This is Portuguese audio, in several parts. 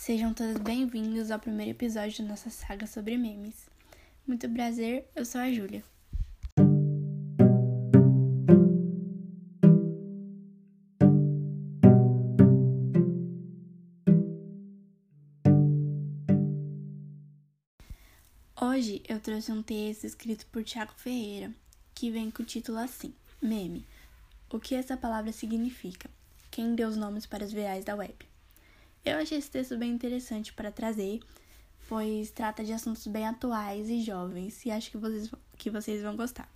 Sejam todos bem-vindos ao primeiro episódio da nossa saga sobre memes. Muito prazer, eu sou a Júlia. Hoje eu trouxe um texto escrito por Tiago Ferreira, que vem com o título assim: Meme. O que essa palavra significa? Quem deu os nomes para os virais da web? Eu achei esse texto bem interessante para trazer, pois trata de assuntos bem atuais e jovens, e acho que vocês, que vocês vão gostar.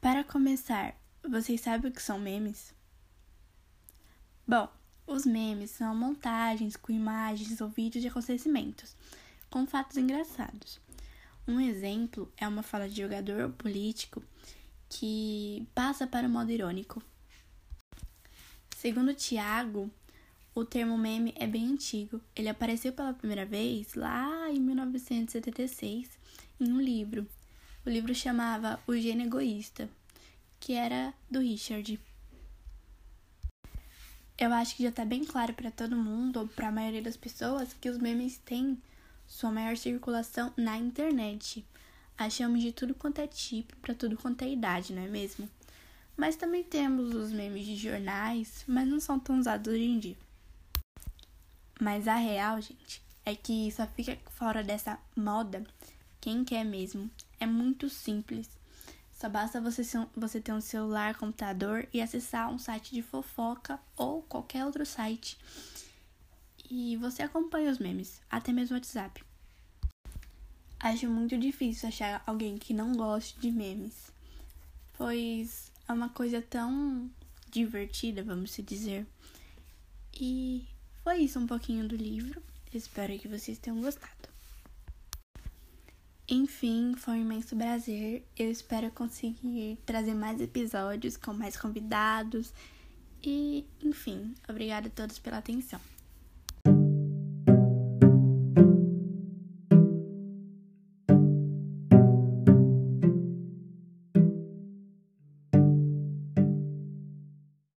Para começar, vocês sabem o que são memes? Bom, os memes são montagens com imagens ou vídeos de acontecimentos com fatos engraçados. Um exemplo é uma fala de jogador político que passa para o modo irônico. Segundo Tiago, o termo meme é bem antigo. Ele apareceu pela primeira vez lá em 1976 em um livro. O livro chamava O Gênio Egoísta, que era do Richard. Eu acho que já está bem claro para todo mundo, ou para a maioria das pessoas, que os memes têm sua maior circulação na internet. Achamos de tudo quanto é tipo, para tudo quanto é idade, não é mesmo? Mas também temos os memes de jornais, mas não são tão usados hoje em dia. Mas a real, gente, é que só fica fora dessa moda quem quer mesmo. É muito simples. Só basta você, você ter um celular, computador e acessar um site de fofoca ou qualquer outro site e você acompanha os memes, até mesmo o WhatsApp. Acho muito difícil achar alguém que não goste de memes, pois é uma coisa tão divertida, vamos dizer. E foi isso um pouquinho do livro. Espero que vocês tenham gostado. Enfim, foi um imenso prazer. Eu espero conseguir trazer mais episódios com mais convidados. E, enfim, obrigada a todos pela atenção.